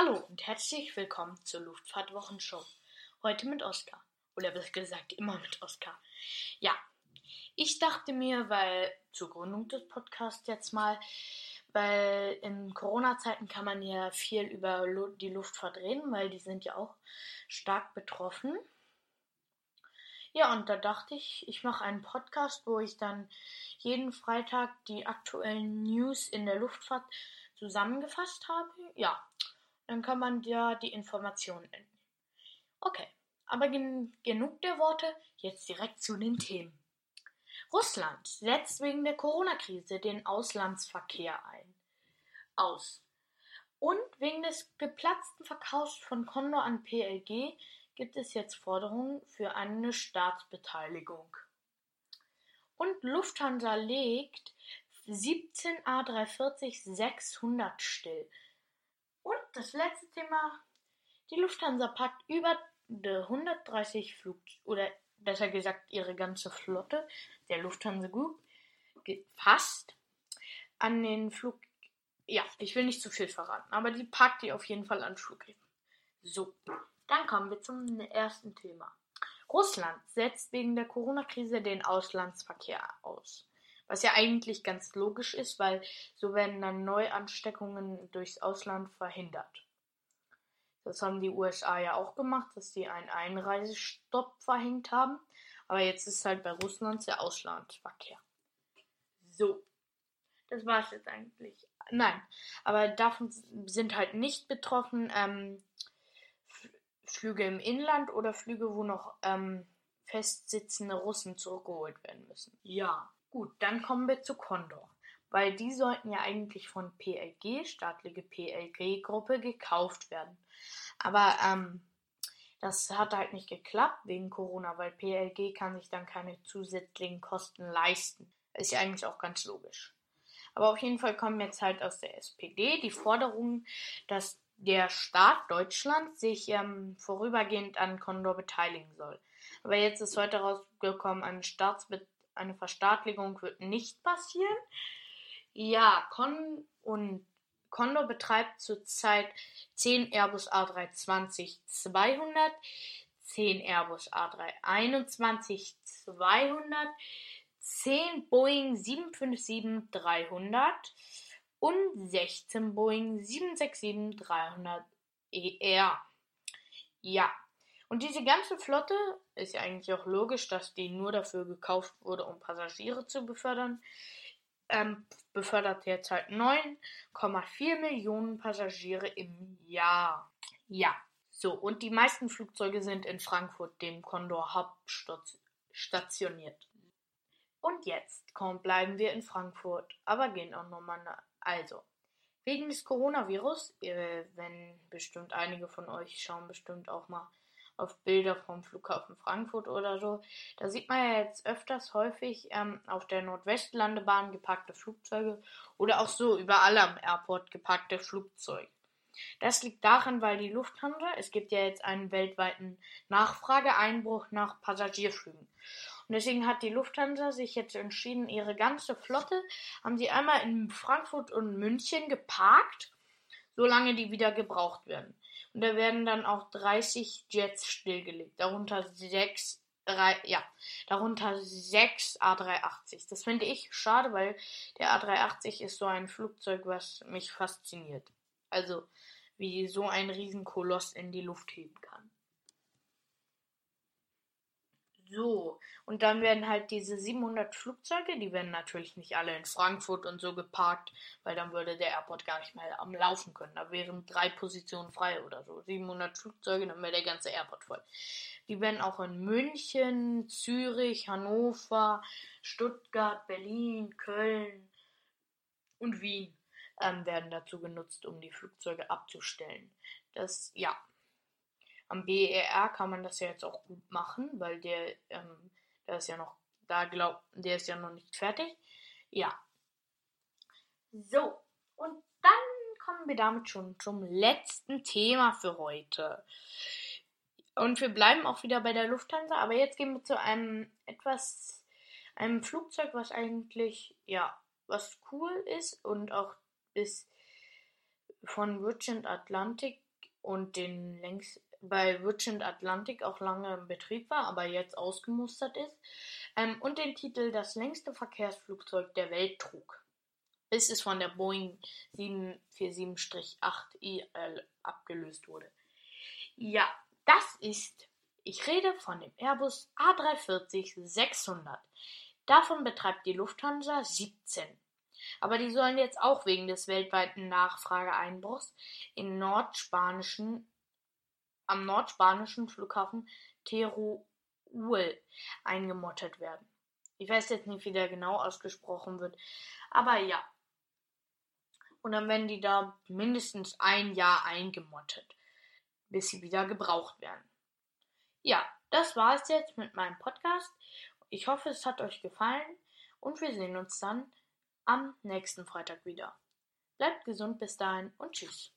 Hallo und herzlich willkommen zur Luftfahrtwochenshow. Heute mit Oskar. Oder besser gesagt, immer mit Oskar. Ja, ich dachte mir, weil zur Gründung des Podcasts jetzt mal, weil in Corona-Zeiten kann man ja viel über die Luftfahrt reden, weil die sind ja auch stark betroffen. Ja, und da dachte ich, ich mache einen Podcast, wo ich dann jeden Freitag die aktuellen News in der Luftfahrt zusammengefasst habe. Ja, dann kann man ja die Informationen entnehmen. Okay, aber gen genug der Worte, jetzt direkt zu den Themen. Russland setzt wegen der Corona-Krise den Auslandsverkehr ein. Aus. Und wegen des geplatzten Verkaufs von Condor an PLG gibt es jetzt Forderungen für eine Staatsbeteiligung. Und Lufthansa legt 17 A340-600 still. Das letzte Thema. Die Lufthansa packt über 130 Flug oder besser gesagt ihre ganze Flotte der Lufthansa Group fast an den Flug. Ja, ich will nicht zu viel verraten, aber die packt die auf jeden Fall an Flughäfen. So, dann kommen wir zum ersten Thema. Russland setzt wegen der Corona-Krise den Auslandsverkehr aus. Was ja eigentlich ganz logisch ist, weil so werden dann Neuansteckungen durchs Ausland verhindert. Das haben die USA ja auch gemacht, dass sie einen Einreisestopp verhängt haben. Aber jetzt ist halt bei Russland der Auslandsverkehr. So. Das war es jetzt eigentlich. Nein, aber davon sind halt nicht betroffen ähm, Flüge im Inland oder Flüge, wo noch ähm, festsitzende Russen zurückgeholt werden müssen. Ja. Gut, dann kommen wir zu Condor. Weil die sollten ja eigentlich von PLG, staatliche PLG-Gruppe, gekauft werden. Aber ähm, das hat halt nicht geklappt wegen Corona, weil PLG kann sich dann keine zusätzlichen Kosten leisten. Ist ja eigentlich auch ganz logisch. Aber auf jeden Fall kommen jetzt halt aus der SPD die Forderungen, dass der Staat Deutschland sich ähm, vorübergehend an Condor beteiligen soll. Aber jetzt ist heute rausgekommen, eine Staatsbe eine Verstaatlichung wird nicht passieren. Ja, Con und Condor betreibt zurzeit 10 Airbus A320-200, 10 Airbus A321-200, 10 Boeing 757-300 und 16 Boeing 767-300 ER. Ja, und diese ganze Flotte ist ja eigentlich auch logisch, dass die nur dafür gekauft wurde, um Passagiere zu befördern. Ähm, befördert jetzt halt 9,4 Millionen Passagiere im Jahr. Ja, so, und die meisten Flugzeuge sind in Frankfurt, dem Condor Hub, stationiert. Und jetzt, komm, bleiben wir in Frankfurt, aber gehen auch nochmal nach. Also, wegen des Coronavirus, äh, wenn bestimmt einige von euch schauen bestimmt auch mal auf Bilder vom Flughafen Frankfurt oder so. Da sieht man ja jetzt öfters häufig ähm, auf der Nordwestlandebahn geparkte Flugzeuge oder auch so überall am Airport geparkte Flugzeuge. Das liegt daran, weil die Lufthansa, es gibt ja jetzt einen weltweiten Nachfrageeinbruch nach Passagierflügen. Und deswegen hat die Lufthansa sich jetzt entschieden, ihre ganze Flotte haben sie einmal in Frankfurt und München geparkt, solange die wieder gebraucht werden. Und da werden dann auch 30 Jets stillgelegt, darunter sechs ja, darunter sechs A380. Das finde ich schade, weil der A380 ist so ein Flugzeug, was mich fasziniert. Also, wie so ein Riesenkoloss in die Luft heben kann. So, und dann werden halt diese 700 Flugzeuge, die werden natürlich nicht alle in Frankfurt und so geparkt, weil dann würde der Airport gar nicht mehr am Laufen können. Da wären drei Positionen frei oder so. 700 Flugzeuge, dann wäre der ganze Airport voll. Die werden auch in München, Zürich, Hannover, Stuttgart, Berlin, Köln und Wien ähm, werden dazu genutzt, um die Flugzeuge abzustellen. Das, ja, am BER kann man das ja jetzt auch gut machen, weil der, ähm, der ist ja noch, da glaubt, der ist ja noch nicht fertig. Ja. So, und dann kommen wir damit schon zum letzten Thema für heute. Und wir bleiben auch wieder bei der Lufthansa, aber jetzt gehen wir zu einem etwas, einem Flugzeug, was eigentlich, ja, was cool ist und auch ist von Virgin Atlantic und den längst bei Virgin Atlantic auch lange im Betrieb war, aber jetzt ausgemustert ist, ähm, und den Titel Das längste Verkehrsflugzeug der Welt trug, bis es von der Boeing 747-8IL abgelöst wurde. Ja, das ist, ich rede von dem Airbus A340-600. Davon betreibt die Lufthansa 17. Aber die sollen jetzt auch wegen des weltweiten Nachfrageeinbruchs in nordspanischen am nordspanischen Flughafen Teruel eingemottet werden. Ich weiß jetzt nicht, wie der genau ausgesprochen wird, aber ja. Und dann werden die da mindestens ein Jahr eingemottet, bis sie wieder gebraucht werden. Ja, das war es jetzt mit meinem Podcast. Ich hoffe, es hat euch gefallen und wir sehen uns dann am nächsten Freitag wieder. Bleibt gesund bis dahin und tschüss.